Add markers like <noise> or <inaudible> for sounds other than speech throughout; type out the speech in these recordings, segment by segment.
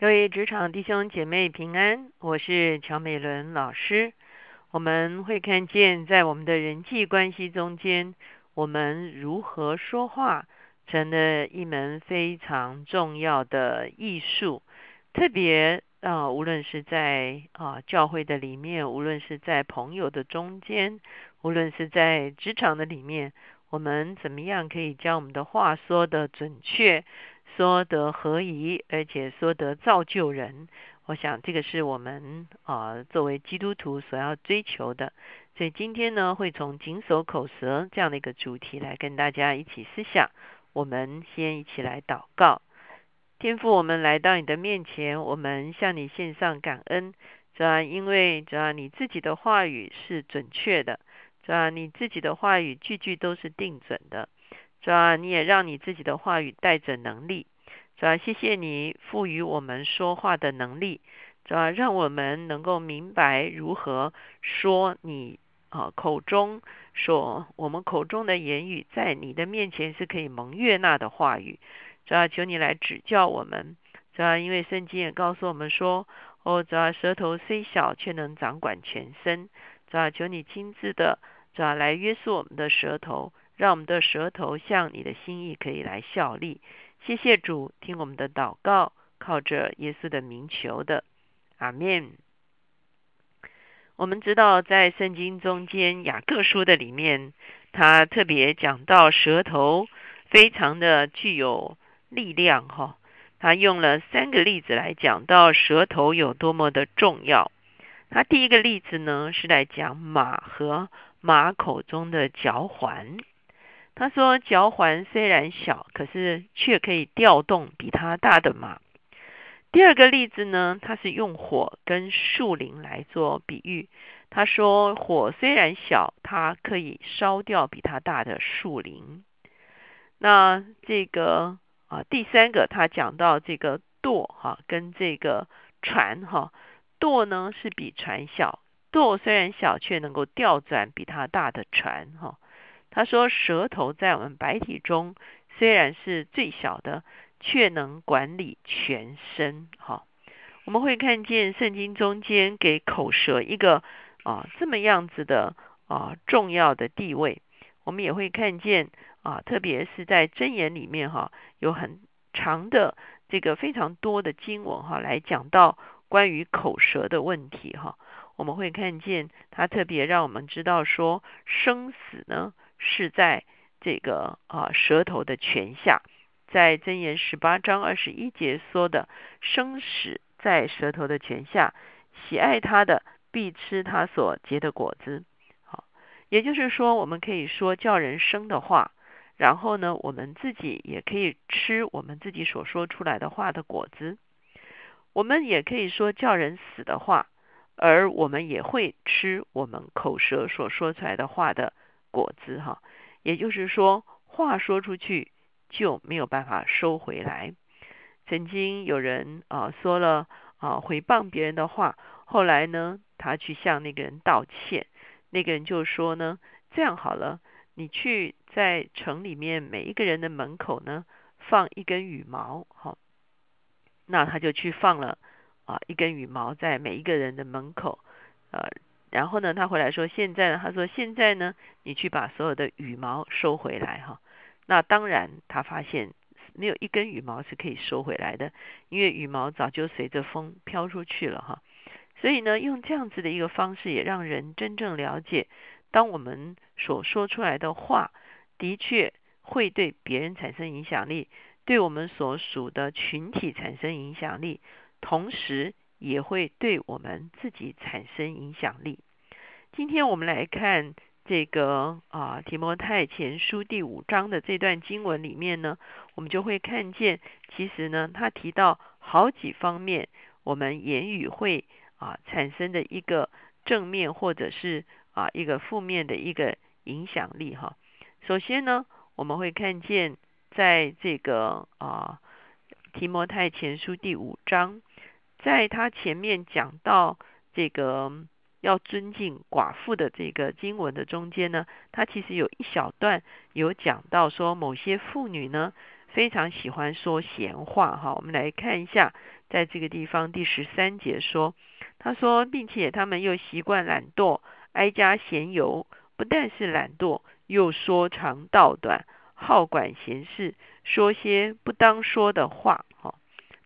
各位职场弟兄姐妹平安，我是乔美伦老师。我们会看见，在我们的人际关系中间，我们如何说话，成了一门非常重要的艺术。特别啊，无论是在啊教会的里面，无论是在朋友的中间，无论是在职场的里面，我们怎么样可以将我们的话说的准确？说得合宜，而且说得造就人，我想这个是我们啊作为基督徒所要追求的。所以今天呢，会从谨守口舌这样的一个主题来跟大家一起思想。我们先一起来祷告，天父，我们来到你的面前，我们向你献上感恩，主要因为主要你自己的话语是准确的，主要你自己的话语句句都是定准的。主啊，你也让你自己的话语带着能力。主啊，谢谢你赋予我们说话的能力。主啊，让我们能够明白如何说你啊口中说我们口中的言语，在你的面前是可以蒙悦纳的话语。主啊，求你来指教我们。主啊，因为圣经也告诉我们说，哦，主啊，舌头虽小，却能掌管全身。主啊，求你亲自的主啊来约束我们的舌头。让我们的舌头向你的心意可以来效力。谢谢主，听我们的祷告，靠着耶稣的名求的，阿门。我们知道，在圣经中间雅各书的里面，他特别讲到舌头非常的具有力量哈。他用了三个例子来讲到舌头有多么的重要。他第一个例子呢，是来讲马和马口中的嚼环。他说：“脚环虽然小，可是却可以调动比它大的马。”第二个例子呢，他是用火跟树林来做比喻。他说：“火虽然小，它可以烧掉比它大的树林。”那这个啊，第三个他讲到这个舵哈，跟这个船哈，舵呢是比船小，舵虽然小，却能够调转比它大的船哈。他说：“舌头在我们白体中虽然是最小的，却能管理全身。”哈，我们会看见圣经中间给口舌一个啊这么样子的啊重要的地位。我们也会看见啊，特别是在箴言里面哈，有很长的这个非常多的经文哈，来讲到关于口舌的问题哈。我们会看见他特别让我们知道说生死呢。是在这个啊舌头的泉下，在箴言十八章二十一节说的生死在舌头的泉下，喜爱他的必吃他所结的果子。好，也就是说，我们可以说叫人生的话，然后呢，我们自己也可以吃我们自己所说出来的话的果子。我们也可以说叫人死的话，而我们也会吃我们口舌所说出来的话的。果子哈，也就是说，话说出去就没有办法收回来。曾经有人啊说了啊回谤别人的话，后来呢，他去向那个人道歉，那个人就说呢，这样好了，你去在城里面每一个人的门口呢放一根羽毛，好，那他就去放了啊一根羽毛在每一个人的门口，呃。然后呢，他回来说：“现在呢，他说现在呢，你去把所有的羽毛收回来哈。那当然，他发现没有一根羽毛是可以收回来的，因为羽毛早就随着风飘出去了哈。所以呢，用这样子的一个方式，也让人真正了解，当我们所说出来的话，的确会对别人产生影响力，对我们所属的群体产生影响力，同时。”也会对我们自己产生影响力。今天我们来看这个啊提摩太前书第五章的这段经文里面呢，我们就会看见，其实呢，他提到好几方面，我们言语会啊产生的一个正面或者是啊一个负面的一个影响力哈。首先呢，我们会看见在这个啊提摩太前书第五章。在他前面讲到这个要尊敬寡妇的这个经文的中间呢，他其实有一小段有讲到说，某些妇女呢，非常喜欢说闲话哈。我们来看一下，在这个地方第十三节说，他说，并且他们又习惯懒惰，哀家闲游，不但是懒惰，又说长道短，好管闲事，说些不当说的话哈。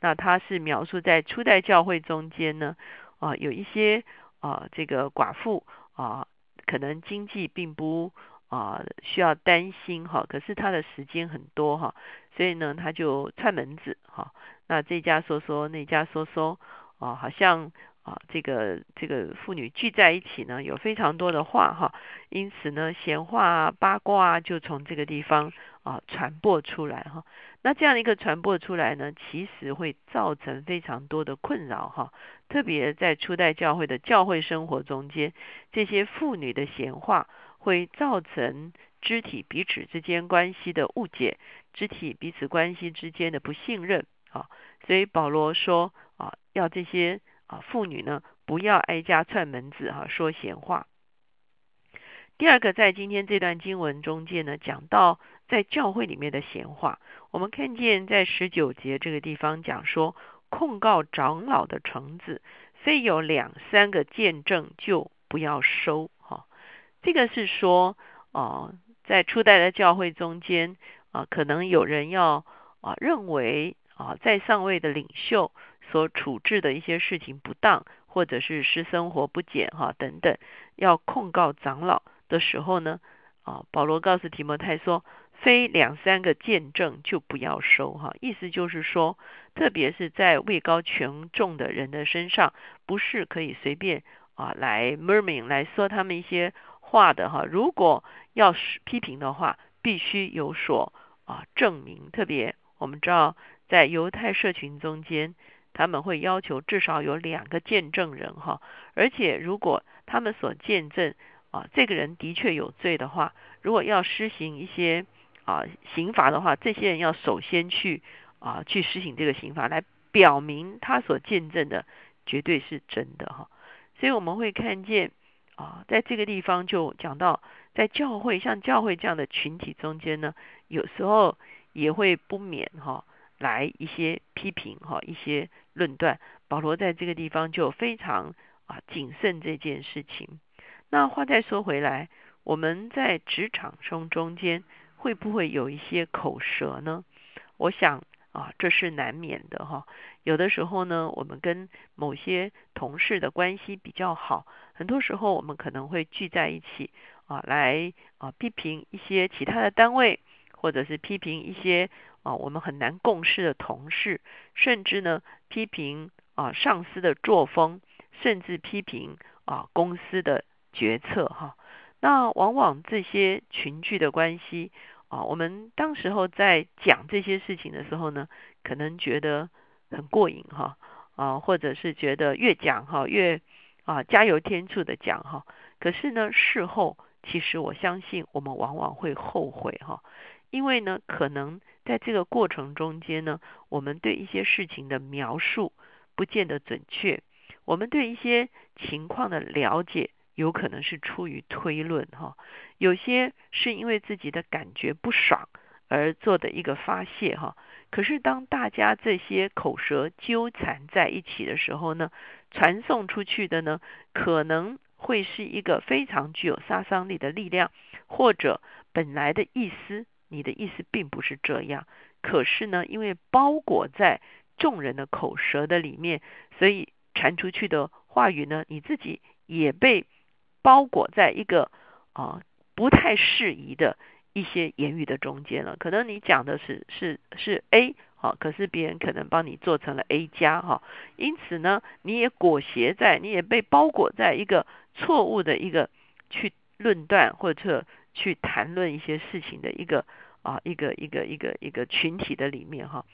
那他是描述在初代教会中间呢，啊，有一些啊，这个寡妇啊，可能经济并不啊需要担心哈，可是他的时间很多哈，所以呢，他就串门子哈，那这家说说，那家说说，啊，好像啊，这个这个妇女聚在一起呢，有非常多的话哈，因此呢，闲话啊八卦啊就从这个地方啊传播出来哈。那这样一个传播出来呢，其实会造成非常多的困扰哈。特别在初代教会的教会生活中间，这些妇女的闲话会造成肢体彼此之间关系的误解，肢体彼此关系之间的不信任啊。所以保罗说啊，要这些啊妇女呢，不要挨家串门子哈，说闲话。第二个，在今天这段经文中间呢，讲到在教会里面的闲话。我们看见在十九节这个地方讲说，控告长老的橙子，非有两三个见证就不要收。哈，这个是说，哦，在初代的教会中间啊，可能有人要啊认为啊，在上位的领袖所处置的一些事情不当，或者是私生活不检哈等等，要控告长老的时候呢，啊，保罗告诉提摩太说。非两三个见证就不要收哈，意思就是说，特别是在位高权重的人的身上，不是可以随便啊来 murmuring 来说他们一些话的哈。如果要是批评的话，必须有所啊证明。特别我们知道，在犹太社群中间，他们会要求至少有两个见证人哈，而且如果他们所见证啊这个人的确有罪的话，如果要施行一些。啊，刑罚的话，这些人要首先去啊，去实行这个刑罚，来表明他所见证的绝对是真的哈。所以我们会看见啊，在这个地方就讲到，在教会像教会这样的群体中间呢，有时候也会不免哈来一些批评哈，一些论断。保罗在这个地方就非常啊谨慎这件事情。那话再说回来，我们在职场中中间。会不会有一些口舌呢？我想啊，这是难免的哈。有的时候呢，我们跟某些同事的关系比较好，很多时候我们可能会聚在一起啊，来啊批评一些其他的单位，或者是批评一些啊我们很难共事的同事，甚至呢批评啊上司的作风，甚至批评啊公司的决策哈。那往往这些群聚的关系啊，我们当时候在讲这些事情的时候呢，可能觉得很过瘾哈啊，或者是觉得越讲哈越啊加油添醋的讲哈。可是呢，事后其实我相信我们往往会后悔哈，因为呢，可能在这个过程中间呢，我们对一些事情的描述不见得准确，我们对一些情况的了解。有可能是出于推论哈，有些是因为自己的感觉不爽而做的一个发泄哈。可是当大家这些口舌纠缠在一起的时候呢，传送出去的呢，可能会是一个非常具有杀伤力的力量，或者本来的意思，你的意思并不是这样，可是呢，因为包裹在众人的口舌的里面，所以传出去的话语呢，你自己也被。包裹在一个啊不太适宜的一些言语的中间了。可能你讲的是是是 A 好，可是别人可能帮你做成了 A 加哈。因此呢，你也裹挟在，你也被包裹在一个错误的一个去论断或者去谈论一些事情的一个啊一个一个一个一个群体的里面哈。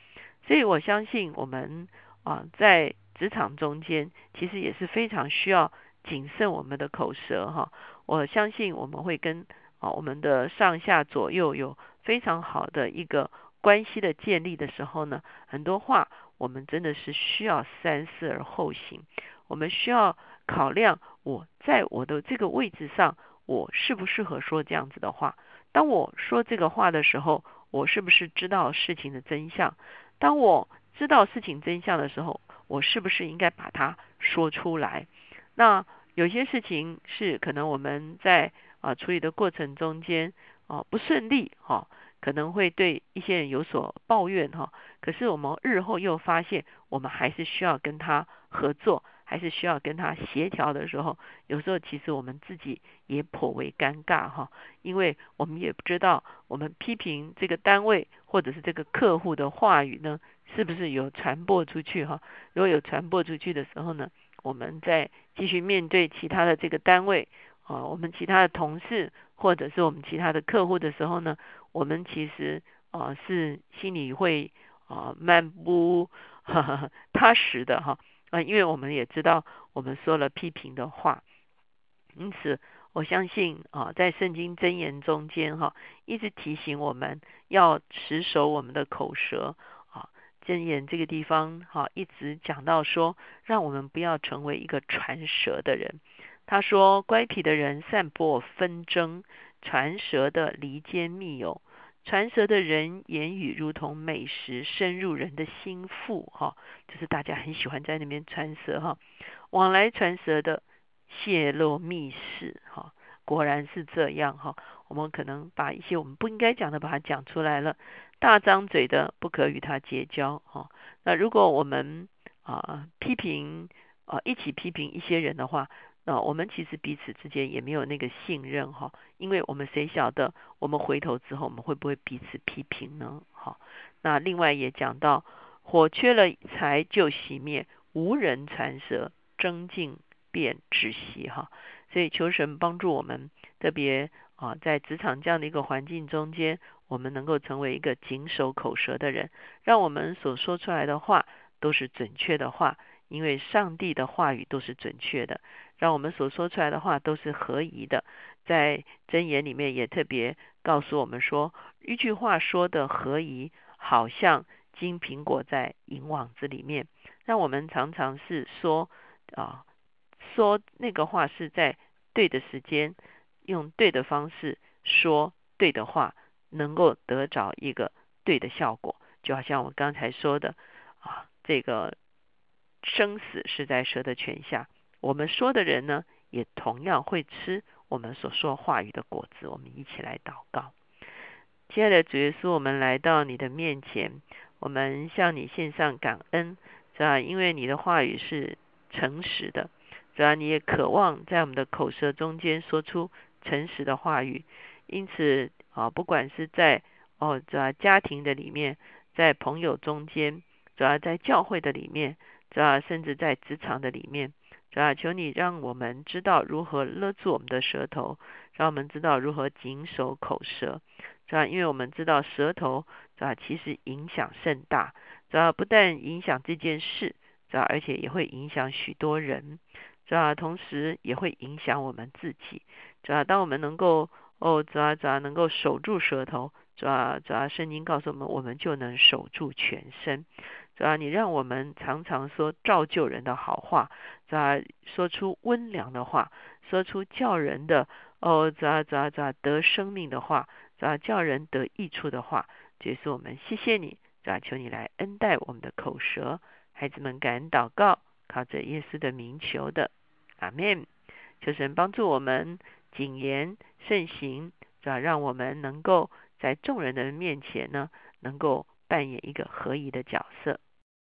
所以我相信我们啊在职场中间其实也是非常需要。谨慎我们的口舌哈，我相信我们会跟啊我们的上下左右有非常好的一个关系的建立的时候呢，很多话我们真的是需要三思而后行。我们需要考量我在我的这个位置上，我适不适合说这样子的话。当我说这个话的时候，我是不是知道事情的真相？当我知道事情真相的时候，我是不是应该把它说出来？那有些事情是可能我们在啊处理的过程中间啊不顺利哈，可能会对一些人有所抱怨哈。可是我们日后又发现，我们还是需要跟他合作。还是需要跟他协调的时候，有时候其实我们自己也颇为尴尬哈，因为我们也不知道我们批评这个单位或者是这个客户的话语呢，是不是有传播出去哈？如果有传播出去的时候呢，我们在继续面对其他的这个单位啊，我们其他的同事或者是我们其他的客户的时候呢，我们其实啊是心里会啊蛮不 <laughs> 踏实的哈。啊，因为我们也知道，我们说了批评的话，因此我相信啊，在圣经箴言中间哈，一直提醒我们要持守我们的口舌啊。箴言这个地方哈，一直讲到说，让我们不要成为一个传舌的人。他说，乖僻的人散播纷争，传舌的离间密友。传舌的人言语如同美食，深入人的心腹，哈，就是大家很喜欢在那边传舌，哈，往来传舌的泄露密事，哈，果然是这样，哈，我们可能把一些我们不应该讲的，把它讲出来了，大张嘴的不可与他结交，哈，那如果我们啊批评啊一起批评一些人的话。那我们其实彼此之间也没有那个信任哈，因为我们谁晓得我们回头之后我们会不会彼此批评呢？好，那另外也讲到火缺了柴就熄灭，无人传舌，争竞便窒息哈。所以求神帮助我们，特别啊在职场这样的一个环境中间，我们能够成为一个谨守口舌的人，让我们所说出来的话都是准确的话，因为上帝的话语都是准确的。让我们所说出来的话都是合宜的，在箴言里面也特别告诉我们说，一句话说的合宜，好像金苹果在银网子里面。让我们常常是说啊，说那个话是在对的时间，用对的方式说对的话，能够得着一个对的效果。就好像我刚才说的啊，这个生死是在蛇的泉下。我们说的人呢，也同样会吃我们所说话语的果子。我们一起来祷告，亲爱的主耶稣，我们来到你的面前，我们向你献上感恩，是吧？因为你的话语是诚实的，主要？你也渴望在我们的口舌中间说出诚实的话语。因此啊，不管是在哦，主要家庭的里面，在朋友中间，主要在教会的里面，主要甚至在职场的里面。主啊，求你让我们知道如何勒住我们的舌头，让我们知道如何谨守口舌。主啊，因为我们知道舌头，主啊，其实影响甚大。主啊，不但影响这件事，主啊，而且也会影响许多人。主啊，同时也会影响我们自己。主啊，当我们能够哦，主啊，主啊，能够守住舌头，主啊，主啊，圣经告诉我们，我们就能守住全身。主啊，你让我们常常说造就人的好话，主啊，说出温良的话，说出叫人的哦，主啊，主啊，主啊，得生命的话，主啊，叫人得益处的话，这是我们谢谢你，主啊，求你来恩待我们的口舌，孩子们感恩祷告，靠着耶稣的名求的，阿门。求神帮助我们谨言慎行，主啊，让我们能够在众人的面前呢，能够。扮演一个合宜的角色。